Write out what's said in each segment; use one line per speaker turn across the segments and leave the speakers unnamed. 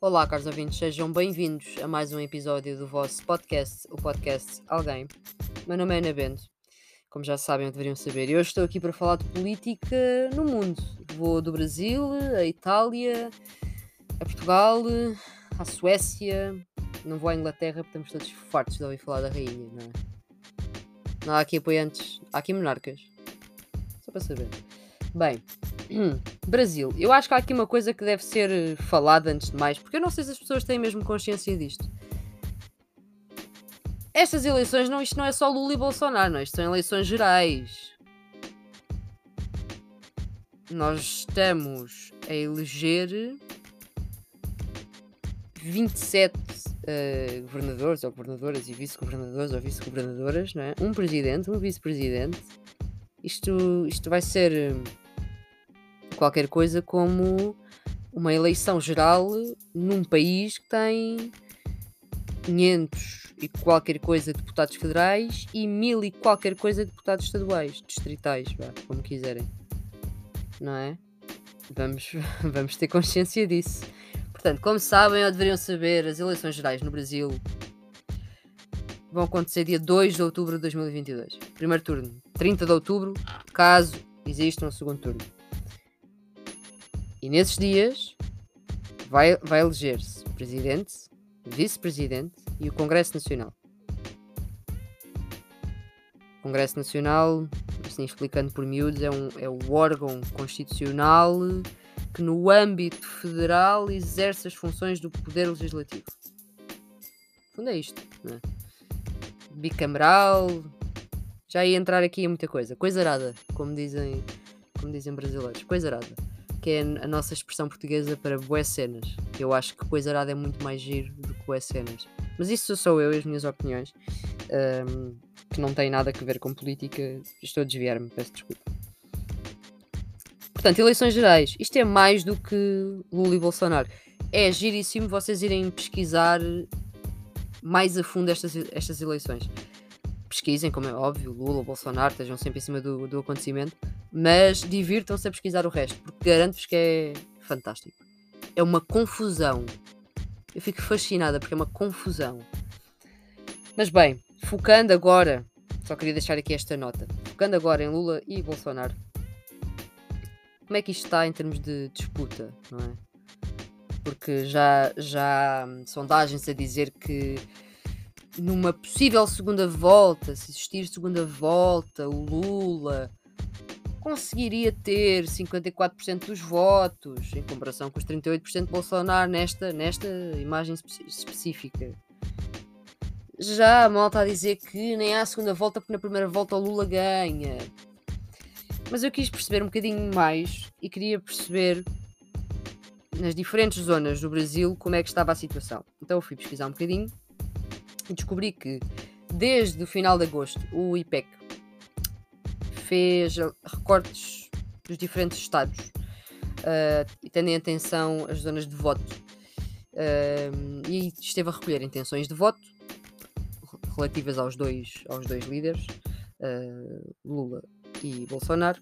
Olá, caros ouvintes, sejam bem-vindos a mais um episódio do vosso podcast, o podcast Alguém. Meu nome é Ana Bento, como já sabem deveriam saber, e hoje estou aqui para falar de política no mundo. Vou do Brasil, a Itália, a Portugal, à Suécia, não vou à Inglaterra porque estamos todos fartos de ouvir falar da rainha, não é? Não há aqui apoiantes, há aqui monarcas. Só para saber. Bem, Brasil. Eu acho que há aqui uma coisa que deve ser falada antes de mais, porque eu não sei se as pessoas têm mesmo consciência disto. Estas eleições, não, isto não é só Lula e Bolsonaro, não, isto são eleições gerais. Nós estamos a eleger 27 uh, governadores ou governadoras e vice-governadores ou vice-governadoras, não é? Um presidente, um vice-presidente. Isto, isto vai ser qualquer coisa como uma eleição geral num país que tem 500 e qualquer coisa de deputados federais e mil e qualquer coisa de deputados estaduais, distritais, como quiserem. Não é? Vamos, vamos ter consciência disso. Portanto, como sabem ou deveriam saber, as eleições gerais no Brasil vão acontecer dia 2 de outubro de 2022. Primeiro turno, 30 de outubro, caso exista um segundo turno. E nesses dias vai, vai eleger-se presidente, vice-presidente e o Congresso Nacional. O Congresso Nacional, assim explicando por miúdos, é, um, é o órgão constitucional que no âmbito federal exerce as funções do poder legislativo. No fundo é isto, é? Bicameral, já ia entrar aqui em muita coisa. Coisa arada, como dizem, como dizem brasileiros. Coisa arada que é a nossa expressão portuguesa para boas cenas. Eu acho que coisa arada é muito mais giro do que boas cenas. Mas isso sou eu e as minhas opiniões, um, que não têm nada a ver com política. Estou a desviar-me, peço desculpa. Portanto, eleições gerais. Isto é mais do que Lula e Bolsonaro. É giríssimo vocês irem pesquisar mais a fundo estas, estas eleições. Pesquisem, como é óbvio, Lula, Bolsonaro, estejam sempre em cima do, do acontecimento mas divirtam-se a pesquisar o resto, porque garanto-vos que é fantástico. É uma confusão. Eu fico fascinada porque é uma confusão. Mas bem, focando agora, só queria deixar aqui esta nota. Focando agora em Lula e Bolsonaro. Como é que isto está em termos de disputa, não é? Porque já, já há sondagens a dizer que numa possível segunda volta, se existir segunda volta, o Lula conseguiria ter 54% dos votos, em comparação com os 38% de Bolsonaro nesta, nesta imagem específica. Já a malta a dizer que nem há segunda volta, porque na primeira volta o Lula ganha. Mas eu quis perceber um bocadinho mais e queria perceber nas diferentes zonas do Brasil como é que estava a situação. Então eu fui pesquisar um bocadinho descobri que desde o final de agosto o IPEC fez recortes dos diferentes estados uh, tendo em atenção as zonas de voto. Uh, e esteve a recolher intenções de voto relativas aos dois, aos dois líderes, uh, Lula e Bolsonaro.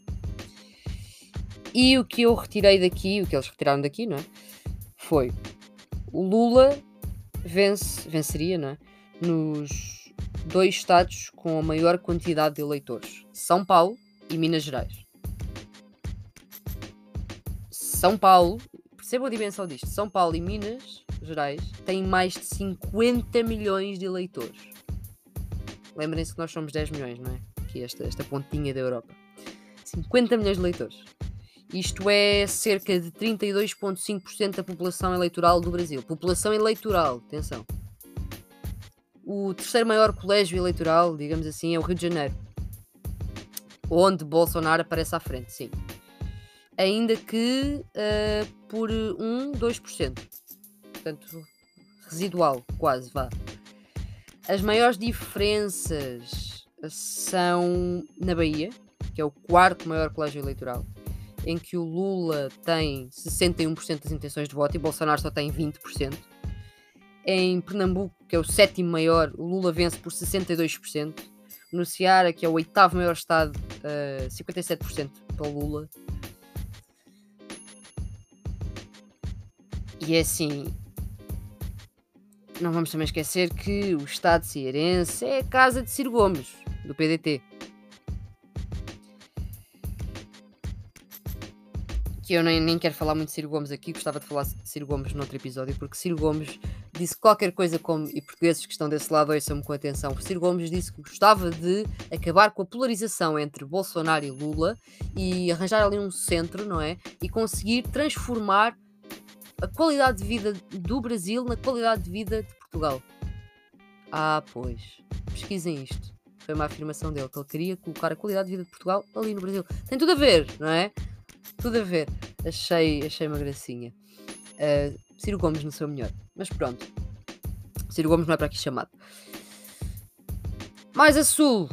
E o que eu retirei daqui, o que eles retiraram daqui, não é? Foi o Lula vence, venceria, não é? Nos dois estados com a maior quantidade de eleitores: São Paulo e Minas Gerais. São Paulo, percebam a dimensão disto: São Paulo e Minas Gerais têm mais de 50 milhões de eleitores. Lembrem-se que nós somos 10 milhões, não é? Aqui esta, esta pontinha da Europa. 50 milhões de eleitores. Isto é cerca de 32,5% da população eleitoral do Brasil. População eleitoral, atenção. O terceiro maior colégio eleitoral, digamos assim, é o Rio de Janeiro, onde Bolsonaro aparece à frente, sim. Ainda que uh, por 1, 2%. Portanto, residual, quase, vá. As maiores diferenças são na Bahia, que é o quarto maior colégio eleitoral, em que o Lula tem 61% das intenções de voto e Bolsonaro só tem 20%. Em Pernambuco, que é o sétimo maior, o Lula vence por 62%. No Ceará, que é o oitavo maior estado, uh, 57% para o Lula. E é assim, não vamos também esquecer que o Estado cearense é a casa de Ciro Gomes, do PDT. Que eu nem, nem quero falar muito de Ciro Gomes aqui, gostava de falar de Ciro Gomes noutro episódio, porque Ciro Gomes disse qualquer coisa como, e portugueses que estão desse lado ouçam-me com atenção, Ciro Gomes disse que gostava de acabar com a polarização entre Bolsonaro e Lula e arranjar ali um centro, não é? E conseguir transformar a qualidade de vida do Brasil na qualidade de vida de Portugal. Ah, pois. Pesquisem isto. Foi uma afirmação dele, que ele queria colocar a qualidade de vida de Portugal ali no Brasil. Tem tudo a ver, não é? Tudo a ver. Achei, achei uma gracinha. Uh, Ciro Gomes no seu melhor. Mas pronto. Ciro Gomes não é para aqui chamado. Mais a sul.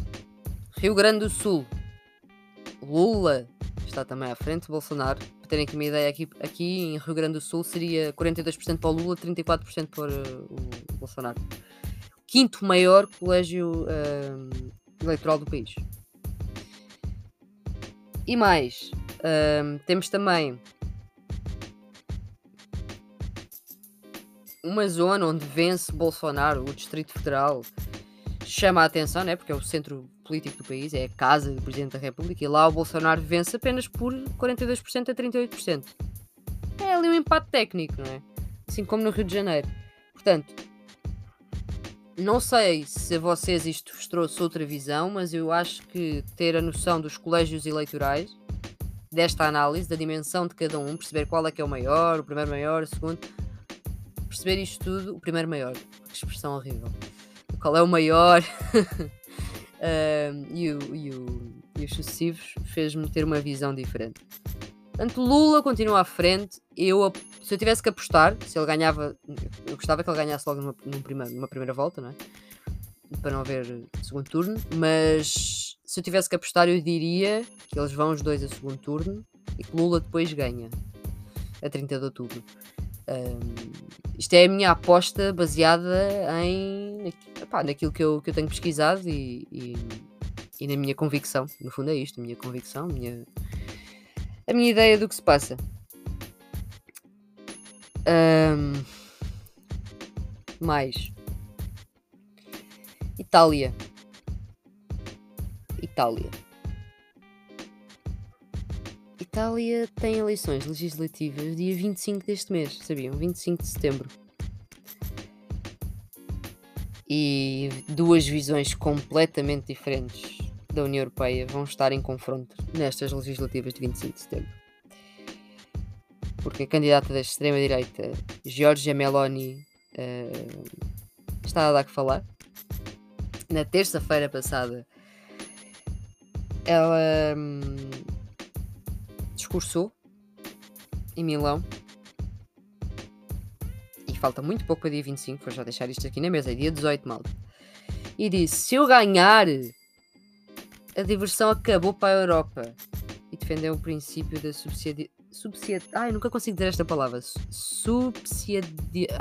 Rio Grande do Sul. Lula está também à frente Bolsonaro. Para terem aqui uma ideia, aqui, aqui em Rio Grande do Sul seria 42% para o Lula, 34% para o Bolsonaro. Quinto maior colégio uh, eleitoral do país. E mais, uh, temos também uma zona onde vence Bolsonaro, o Distrito Federal, chama a atenção, né? porque é o centro político do país, é a casa do Presidente da República, e lá o Bolsonaro vence apenas por 42% a 38%. É ali um empate técnico, não é? Assim como no Rio de Janeiro. Portanto, não sei se a vocês isto vos trouxe outra visão, mas eu acho que ter a noção dos colégios eleitorais, desta análise, da dimensão de cada um, perceber qual é que é o maior, o primeiro maior, o segundo, perceber isto tudo, o primeiro maior, que expressão horrível. Qual é o maior e, o, e, o, e os sucessivos fez-me ter uma visão diferente. Portanto, Lula continua à frente. Eu, se eu tivesse que apostar, se ele ganhava, eu gostava que ele ganhasse logo numa, numa, primeira, numa primeira volta, não é? Para não haver segundo turno, mas se eu tivesse que apostar, eu diria que eles vão os dois a segundo turno e que Lula depois ganha a 30 de outubro. Um, isto é a minha aposta baseada em epá, naquilo que eu, que eu tenho pesquisado e, e, e, na minha convicção. No fundo é isto, a minha convicção, a minha, a minha ideia do que se passa. Um, mais Itália. Itália. Itália tem eleições legislativas dia 25 deste mês, sabiam? 25 de setembro. E duas visões completamente diferentes da União Europeia vão estar em confronto nestas legislativas de 25 de setembro. Porque a candidata da extrema-direita, Giorgia Meloni, uh, está a dar que falar. Na terça-feira passada, ela. Um, discursou em Milão. E falta muito pouco para dia 25, vou já deixar isto aqui na mesa, é dia 18, malta. E disse: se eu ganhar, a diversão acabou para a Europa. E defendeu o princípio da subsidiariedade. Subsidia... Ai, nunca consigo dizer esta palavra. Subsidia...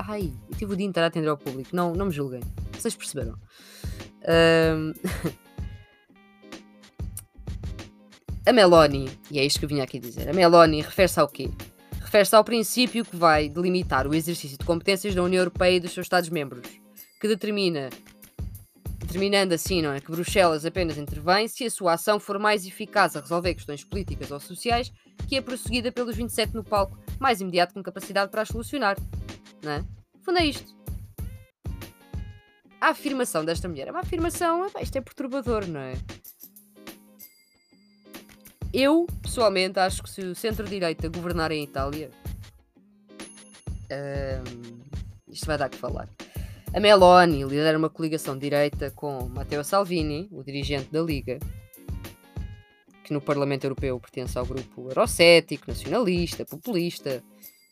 Ai, eu tive o dia inteiro a atender ao público. Não, não me julguem. Vocês perceberam. Um... A Meloni, e é isto que eu vinha aqui dizer, a Meloni refere-se ao quê? Refere-se ao princípio que vai delimitar o exercício de competências da União Europeia e dos seus Estados-membros, que determina, determinando assim, não é, que Bruxelas apenas intervém se a sua ação for mais eficaz a resolver questões políticas ou sociais que é prosseguida pelos 27 no palco, mais imediato com capacidade para as solucionar. Não é? Fundo é isto. A afirmação desta mulher é uma afirmação, isto é perturbador, não é? Eu, pessoalmente, acho que se o centro-direita governar em Itália, um, isto vai dar que falar. A Meloni lidera uma coligação direita com Matteo Salvini, o dirigente da Liga, que no Parlamento Europeu pertence ao grupo eurocético, nacionalista, populista,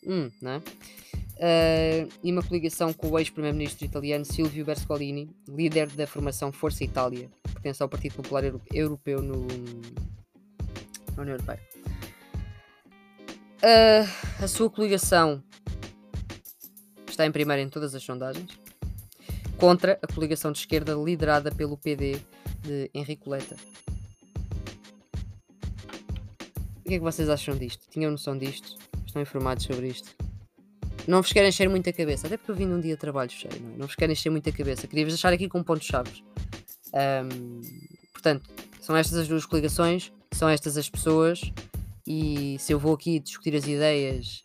hum, não? Uh, e uma coligação com o ex-primeiro-ministro italiano Silvio Berlusconi, líder da formação Força Itália, que pertence ao Partido Popular Europeu no, na União Europeia. Uh, a sua coligação está em primeiro em todas as sondagens, contra a coligação de esquerda liderada pelo PD de Henrique Leta. O que é que vocês acham disto? Tinham noção disto? Estão informados sobre isto? não vos quero encher muito a cabeça, até porque eu vim num dia de trabalho cheio, não, é? não vos quero encher muito a cabeça. Queria-vos deixar aqui com pontos-chave. Um, portanto, são estas as duas coligações, são estas as pessoas, e se eu vou aqui discutir as ideias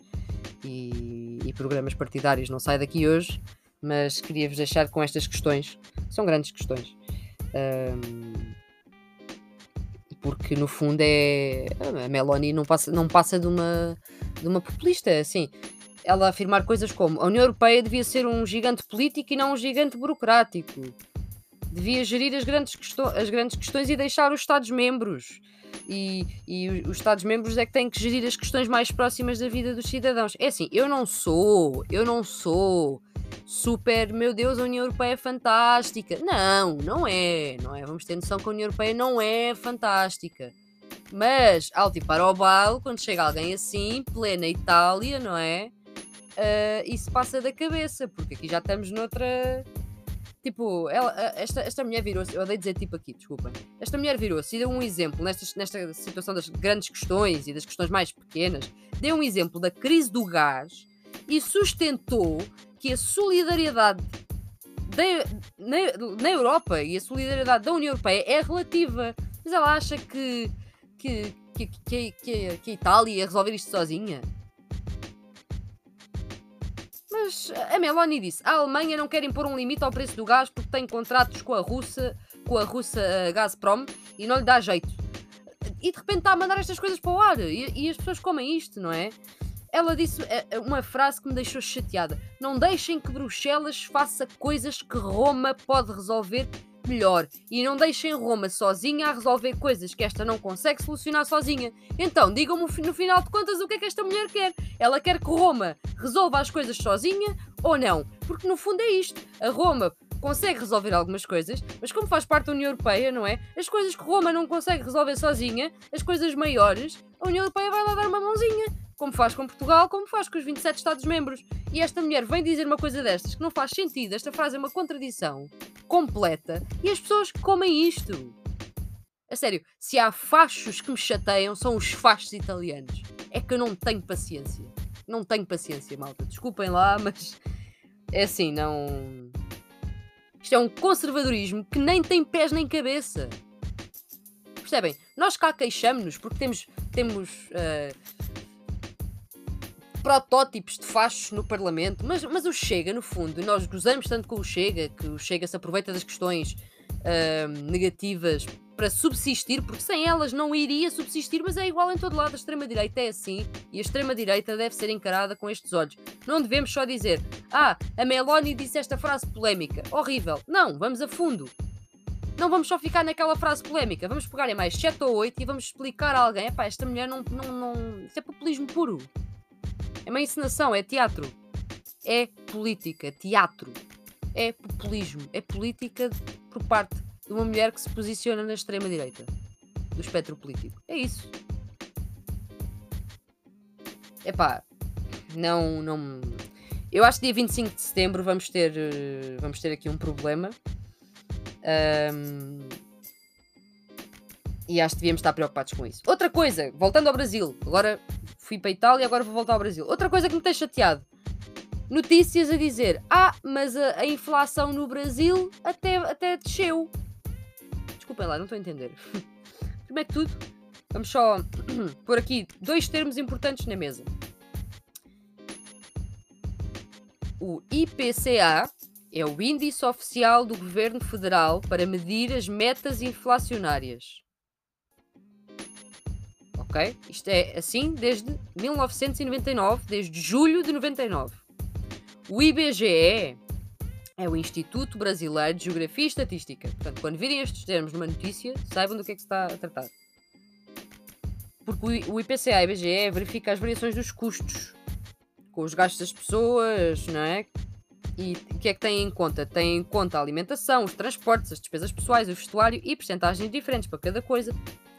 e, e programas partidários, não sai daqui hoje, mas queria-vos deixar com estas questões, são grandes questões. Um, porque no fundo é. A Meloni não passa, não passa de, uma, de uma populista, assim. Ela afirmar coisas como a União Europeia devia ser um gigante político e não um gigante burocrático. Devia gerir as grandes, as grandes questões e deixar os Estados-membros. E, e os Estados-membros é que têm que gerir as questões mais próximas da vida dos cidadãos. É assim, eu não sou, eu não sou super, meu Deus, a União Europeia é fantástica. Não, não é, não é. Vamos ter noção que a União Europeia não é fantástica. Mas, ao tipar ao balo, quando chega alguém assim, plena Itália, não é? Uh, isso passa da cabeça, porque aqui já estamos noutra. Tipo, ela, esta, esta mulher virou-se. Eu odeio dizer tipo aqui, desculpem. Esta mulher virou-se e deu um exemplo nesta, nesta situação das grandes questões e das questões mais pequenas. Deu um exemplo da crise do gás e sustentou que a solidariedade na, na Europa e a solidariedade da União Europeia é relativa. Mas ela acha que, que, que, que, que, que a Itália ia resolver isto sozinha. Mas a Meloni disse: a Alemanha não quer impor um limite ao preço do gás porque tem contratos com a Rússia, com a Rússia uh, Gazprom e não lhe dá jeito. E de repente está a mandar estas coisas para o ar e, e as pessoas comem isto, não é? ela disse eh, eh, uma frase que me deixou chateada: Não deixem que Bruxelas faça coisas que Roma pode resolver melhor. E não deixem Roma sozinha a resolver coisas que esta não consegue solucionar sozinha. Então, digam-me no final de contas o que é que esta mulher quer. Ela quer que Roma resolva as coisas sozinha ou não? Porque no fundo é isto. A Roma consegue resolver algumas coisas, mas como faz parte da União Europeia, não é? As coisas que Roma não consegue resolver sozinha, as coisas maiores, a União Europeia vai lá dar uma mãozinha como faz com Portugal, como faz com os 27 Estados-membros. E esta mulher vem dizer uma coisa destas que não faz sentido. Esta frase é uma contradição completa e as pessoas comem isto. A sério, se há fachos que me chateiam, são os fachos italianos. É que eu não tenho paciência. Não tenho paciência, malta. Desculpem lá, mas é assim, não. Isto é um conservadorismo que nem tem pés nem cabeça. Percebem? Nós cá queixamos-nos porque temos, temos uh, protótipos de fachos no Parlamento, mas, mas o Chega, no fundo, e nós gozamos tanto com o Chega, que o Chega se aproveita das questões uh, negativas para subsistir, porque sem elas não iria subsistir, mas é igual em todo lado. A extrema-direita é assim e a extrema-direita deve ser encarada com estes olhos. Não devemos só dizer, ah, a Meloni disse esta frase polémica, horrível. Não, vamos a fundo. Não vamos só ficar naquela frase polémica, vamos pegar em mais 7 ou 8 e vamos explicar a alguém: epá, esta mulher não, não, não. Isso é populismo puro. É uma encenação, é teatro. É política, teatro. É populismo, é política por parte de uma mulher que se posiciona na extrema-direita do espectro político. É isso. Epá, não, não. Eu acho que dia 25 de setembro vamos ter, eh, vamos ter aqui um problema. Um, e acho que devíamos estar preocupados com isso. Outra coisa, voltando ao Brasil, agora fui para a Itália, agora vou voltar ao Brasil. Outra coisa que me tem chateado: notícias a dizer, ah, mas a, a inflação no Brasil até, até desceu. Desculpem lá, não estou a entender. Primeiro que tudo, vamos só pôr aqui dois termos importantes na mesa. O IPCA é o Índice Oficial do Governo Federal para medir as metas inflacionárias Isto é assim desde 1999, desde julho de 99. O IBGE é o Instituto Brasileiro de Geografia e Estatística. Portanto, quando virem estes termos numa notícia, saibam do que é que se está a tratar. Porque o IPCA IBGE verifica as variações dos custos com os gastos das pessoas, não é? E o que é que tem em conta? Tem em conta a alimentação, os transportes, as despesas pessoais, o vestuário e percentagens diferentes para cada coisa.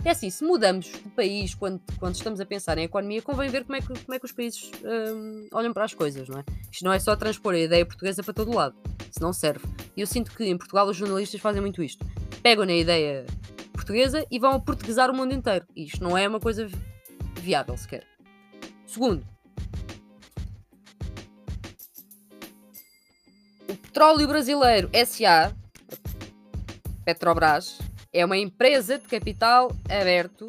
É assim, se mudamos de país quando, quando estamos a pensar em economia, convém ver como é que, como é que os países hum, olham para as coisas, não é? Isto não é só transpor a ideia portuguesa para todo lado, se não serve. E eu sinto que em Portugal os jornalistas fazem muito isto. Pegam na ideia portuguesa e vão portuguesar o mundo inteiro. E isto não é uma coisa viável sequer. Segundo, Petróleo Brasileiro SA, Petrobras, é uma empresa de capital aberto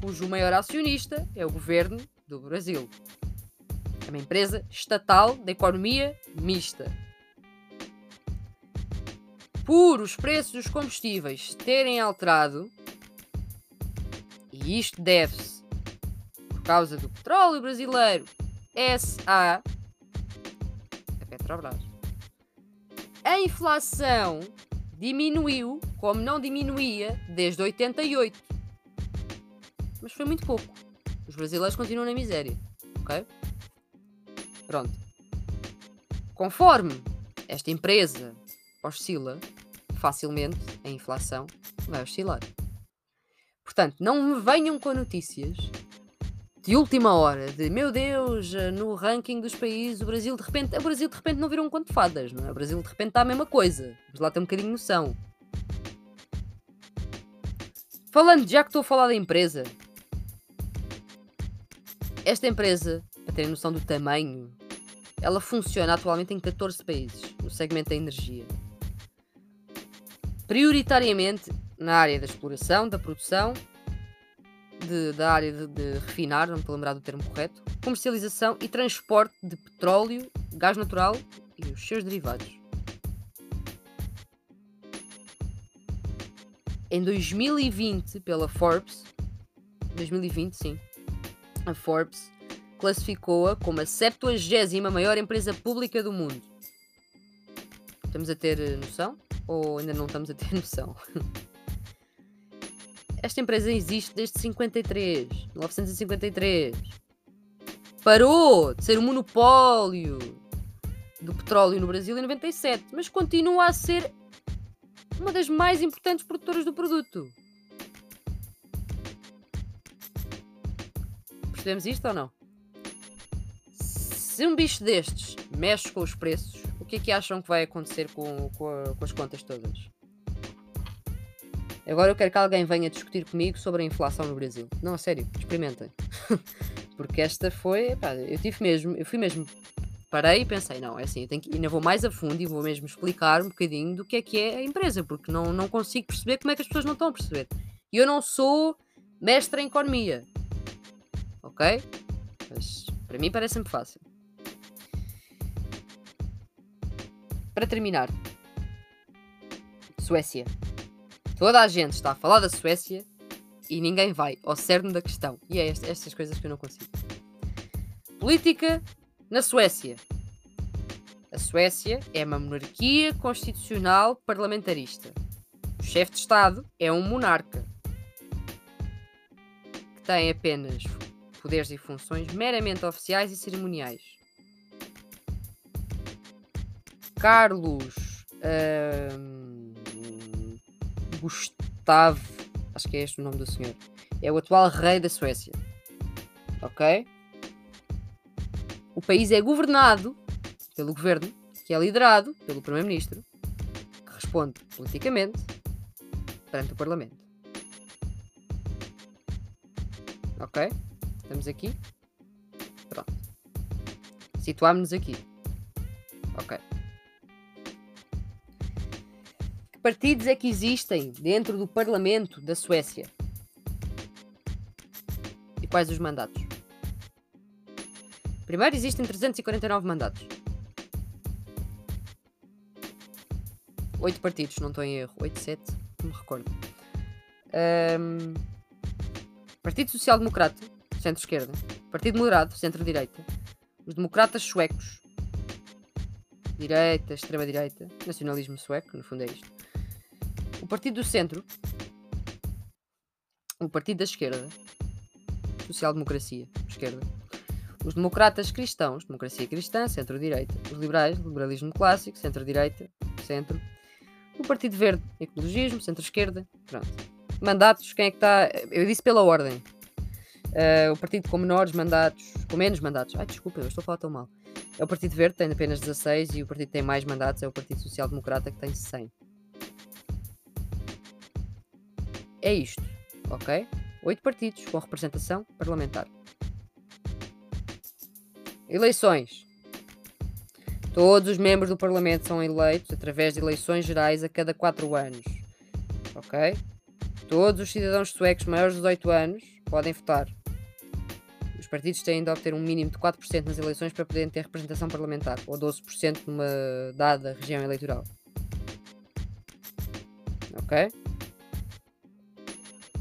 cujo maior acionista é o governo do Brasil. É uma empresa estatal de economia mista. Por os preços dos combustíveis terem alterado, e isto deve-se por causa do petróleo brasileiro SA, a Petrobras, a inflação diminuiu como não diminuía desde 88. Mas foi muito pouco. Os brasileiros continuam na miséria. Ok? Pronto. Conforme esta empresa oscila, facilmente a inflação vai oscilar. Portanto, não me venham com notícias de última hora, de meu Deus, no ranking dos países, o Brasil de repente, o Brasil de repente não virou um conto de fadas, não é? O Brasil de repente está a mesma coisa. Vamos lá ter um bocadinho de noção. Falando, já que estou a falar da empresa, esta empresa, para terem noção do tamanho, ela funciona atualmente em 14 países, no segmento da energia. Prioritariamente na área da exploração, da produção de, da área de, de, refinar, não me estou lembrar do termo correto, comercialização e transporte de petróleo, gás natural e os seus derivados. Em 2020, pela Forbes, 2020 sim, a Forbes classificou-a como a 70 maior empresa pública do mundo. Estamos a ter noção? Ou ainda não estamos a ter noção? Esta empresa existe desde 53, 1953. Parou de ser um monopólio do petróleo no Brasil em 97, mas continua a ser uma das mais importantes produtoras do produto. Percebemos isto ou não? Se um bicho destes mexe com os preços, o que é que acham que vai acontecer com, com, a, com as contas todas? Agora eu quero que alguém venha discutir comigo sobre a inflação no Brasil. Não, a sério, experimentem. Porque esta foi, pá, eu tive mesmo, eu fui mesmo, parei e pensei, não, é assim, eu tenho que, ainda vou mais a fundo e vou mesmo explicar um bocadinho do que é que é a empresa, porque não, não consigo perceber como é que as pessoas não estão a perceber. E eu não sou mestre em economia, ok? Mas para mim parece-me fácil. Para terminar, Suécia. Toda a gente está a falar da Suécia e ninguém vai ao cerne da questão. E é estas coisas que eu não consigo. Política na Suécia. A Suécia é uma monarquia constitucional parlamentarista. O chefe de Estado é um monarca que tem apenas poderes e funções meramente oficiais e cerimoniais. Carlos. Hum, Gustavo, acho que é este o nome do senhor, é o atual rei da Suécia. Ok? O país é governado pelo governo, que é liderado pelo primeiro-ministro, que responde politicamente perante o parlamento. Ok? Estamos aqui? Pronto. Situámos-nos aqui. Ok. Partidos é que existem dentro do Parlamento da Suécia? E quais os mandatos? Primeiro, existem 349 mandatos. Oito partidos, não estou em erro. 8, 7, não me recordo. Um, Partido Social Democrata, centro-esquerda. Partido Moderado, centro-direita. Os Democratas Suecos, direita, extrema-direita. Nacionalismo sueco, no fundo é isto. Partido do Centro, o Partido da Esquerda, Social-Democracia, Esquerda, os Democratas Cristãos, Democracia Cristã, Centro-Direita, os Liberais, Liberalismo Clássico, Centro-Direita, Centro, o Partido Verde, Ecologismo, Centro-Esquerda, pronto. Mandatos, quem é que está? Eu disse pela ordem. Uh, o partido com menores mandatos, com menos mandatos. Ai, desculpa, eu estou a falar tão mal. É o Partido Verde, tem apenas 16, e o partido que tem mais mandatos é o Partido Social Democrata, que tem 100. É isto, ok? Oito partidos com representação parlamentar. Eleições. Todos os membros do Parlamento são eleitos através de eleições gerais a cada 4 anos. Ok? Todos os cidadãos suecos maiores de 18 anos podem votar. Os partidos têm de obter um mínimo de 4% nas eleições para poderem ter representação parlamentar, ou 12% numa dada região eleitoral. Ok?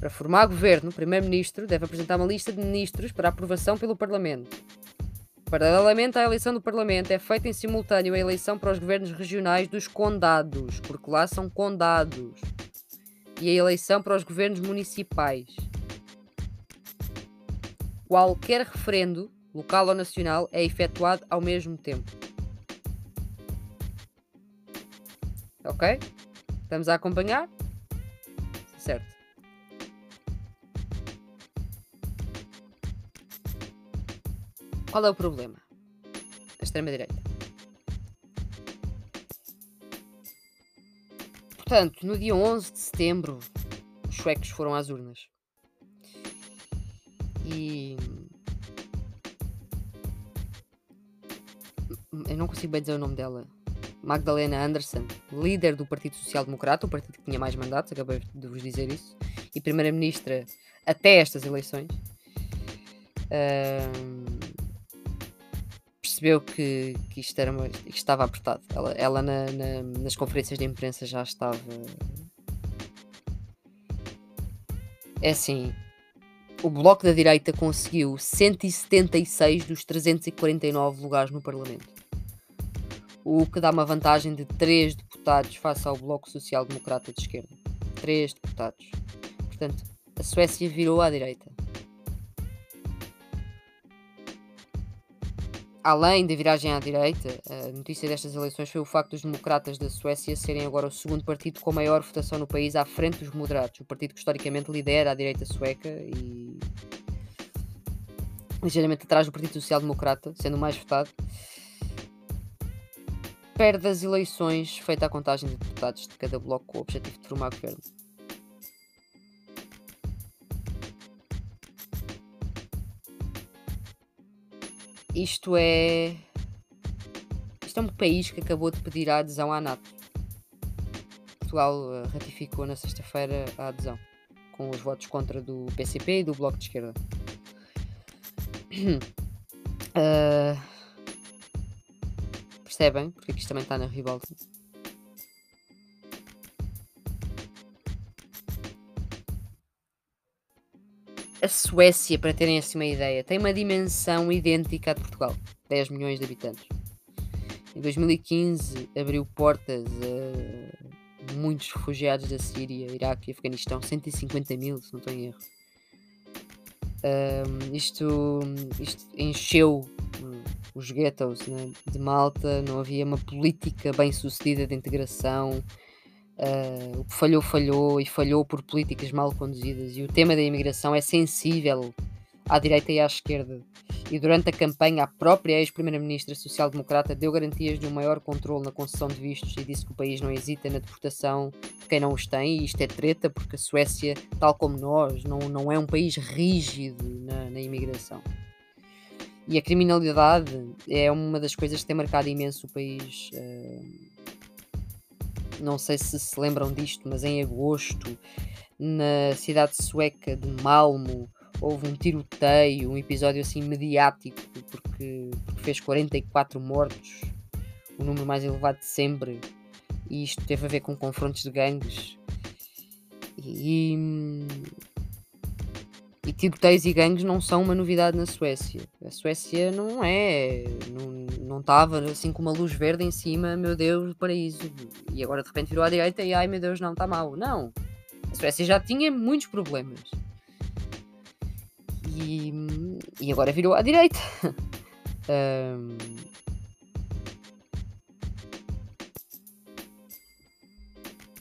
Para formar governo, o Primeiro-Ministro deve apresentar uma lista de ministros para aprovação pelo Parlamento. Paralelamente à eleição do Parlamento, é feita em simultâneo a eleição para os governos regionais dos condados, porque lá são condados, e a eleição para os governos municipais. Qualquer referendo, local ou nacional, é efetuado ao mesmo tempo. Ok? Estamos a acompanhar? Qual é o problema? A extrema-direita. Portanto, no dia 11 de setembro, os suecos foram às urnas. E. Eu não consigo bem dizer o nome dela. Magdalena Andersson, líder do Partido Social Democrata, o partido que tinha mais mandatos, acabei de vos dizer isso, e primeira-ministra até estas eleições. Percebeu que, que isto, era uma, que estava apertado. Ela, ela na, na, nas conferências de imprensa já estava. É assim. O Bloco da Direita conseguiu 176 dos 349 lugares no Parlamento. O que dá uma vantagem de 3 deputados face ao Bloco Social Democrata de Esquerda. 3 deputados. Portanto, a Suécia virou à direita. Além da viragem à direita, a notícia destas eleições foi o facto dos democratas da Suécia serem agora o segundo partido com maior votação no país à frente dos moderados, o partido que historicamente lidera a direita sueca e ligeiramente atrás do Partido Social Democrata, sendo o mais votado. Perde as eleições feita a contagem de deputados de cada bloco com o objetivo de formar governo. Isto é. Isto é um país que acabou de pedir a adesão à NATO. Portugal eh, ratificou na sexta-feira a adesão, com os votos contra do PCP e do Bloco de Esquerda. Uh, percebem? Porque isto também está na ribalta. Suécia, para terem assim uma ideia, tem uma dimensão idêntica à de Portugal, 10 milhões de habitantes. Em 2015 abriu portas a muitos refugiados da Síria, Iraque e Afeganistão, 150 mil, se não estou em erro. Um, isto, isto encheu hum, os ghettos né, de Malta, não havia uma política bem sucedida de integração, o que falhou, falhou e falhou por políticas mal conduzidas. E o tema da imigração é sensível à direita e à esquerda. E durante a campanha, a própria ex-primeira-ministra social-democrata deu garantias de um maior controle na concessão de vistos e disse que o país não hesita na deportação de quem não os tem. E isto é treta, porque a Suécia, tal como nós, não, não é um país rígido na, na imigração. E a criminalidade é uma das coisas que tem marcado imenso o país. Uh, não sei se se lembram disto, mas em agosto, na cidade sueca de Malmo, houve um tiroteio, um episódio assim mediático, porque, porque fez 44 mortos, o número mais elevado de sempre, e isto teve a ver com confrontos de gangues. E, e tiroteios e gangues não são uma novidade na Suécia. A Suécia não é. Não estava assim com uma luz verde em cima, meu Deus, paraíso. E agora de repente virou à direita e ai meu Deus, não, está mal. Não. A Suécia já tinha muitos problemas. E, e agora virou à direita. um...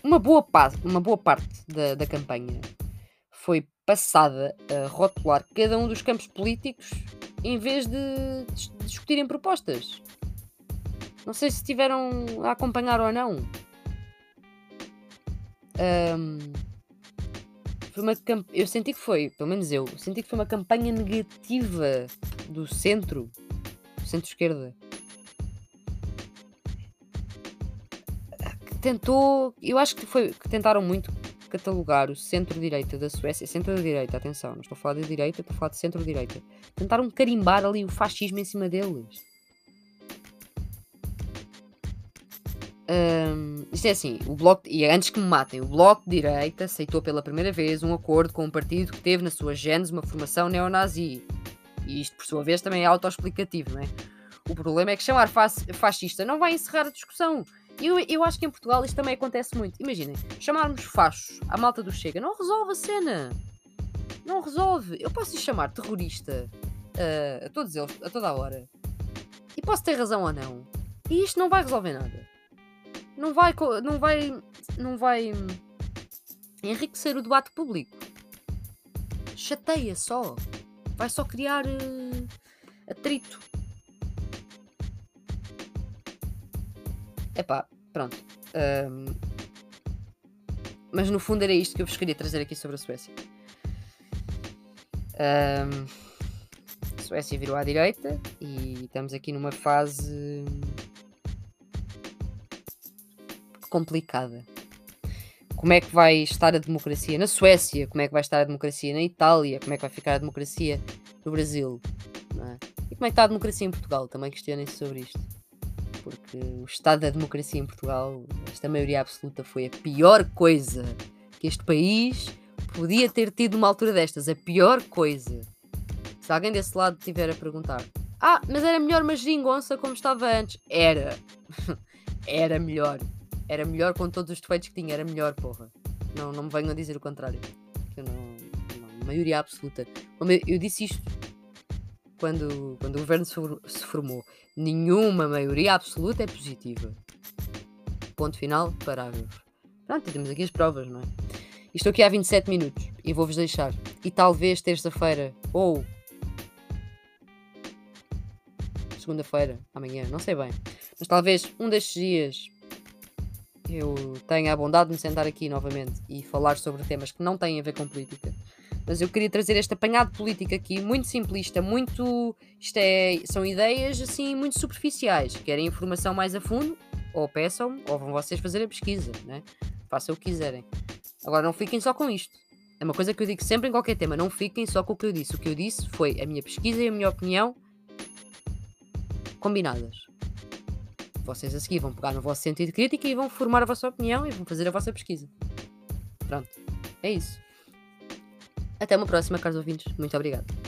Uma boa, uma boa parte da, da campanha foi passada a rotular cada um dos campos políticos em vez de discutirem propostas. Não sei se estiveram a acompanhar ou não. Um, foi uma eu senti que foi, pelo menos eu, senti que foi uma campanha negativa do centro, centro-esquerda. Tentou, eu acho que foi que tentaram muito, catalogar o centro-direita da Suécia. Centro-direita, atenção, não estou a falar de direita, estou a falar de centro-direita. Tentaram carimbar ali o fascismo em cima deles. Um, isto é assim, o bloco, e antes que me matem, o Bloco de Direita aceitou pela primeira vez um acordo com um partido que teve na sua gênese uma formação neonazi. E isto, por sua vez, também é autoexplicativo, não é? O problema é que chamar fascista não vai encerrar a discussão. Eu, eu acho que em Portugal isto também acontece muito. Imaginem, chamarmos fachos à malta do Chega não resolve a cena. Não resolve. Eu posso lhe chamar terrorista uh, a todos eles, a toda a hora. E posso ter razão ou não. E isto não vai resolver nada não vai, não vai, não vai enriquecer o debate público. Chateia só. Vai só criar uh, atrito. Epá, pronto. Um, mas no fundo era isto que eu vos queria trazer aqui sobre a Suécia. Um, a Suécia virou à direita e estamos aqui numa fase complicada. Como é que vai estar a democracia na Suécia? Como é que vai estar a democracia na Itália? Como é que vai ficar a democracia no Brasil? É? E como é que está a democracia em Portugal? Também questionem-se sobre isto. Porque o estado da democracia em Portugal, esta maioria absoluta, foi a pior coisa que este país podia ter tido numa altura destas. A pior coisa. Se alguém desse lado estiver a perguntar: Ah, mas era melhor uma geringonça como estava antes. Era. era melhor. Era melhor com todos os defeitos que tinha, era melhor, porra. Não, não me venham a dizer o contrário. Eu não, não maioria absoluta. Eu disse isto quando, quando o governo se formou. Nenhuma maioria absoluta é positiva. Ponto final, parágrafo. Pronto, temos aqui as provas, não é? Estou aqui há 27 minutos e vou-vos deixar. E talvez terça-feira ou segunda-feira, amanhã, não sei bem. Mas talvez um destes dias eu tenho a bondade de me sentar aqui novamente e falar sobre temas que não têm a ver com política. Mas eu queria trazer este apanhado político aqui, muito simplista, muito. Isto é, são ideias assim muito superficiais. Querem informação mais a fundo? Ou peçam, ou vão vocês fazer a pesquisa, né? Façam o que quiserem. Agora não fiquem só com isto. É uma coisa que eu digo sempre em qualquer tema. Não fiquem só com o que eu disse. O que eu disse foi a minha pesquisa e a minha opinião combinadas vocês a seguir vão pegar no vosso sentido crítico e vão formar a vossa opinião e vão fazer a vossa pesquisa. Pronto. É isso. Até uma próxima, caros ouvintes. Muito obrigado.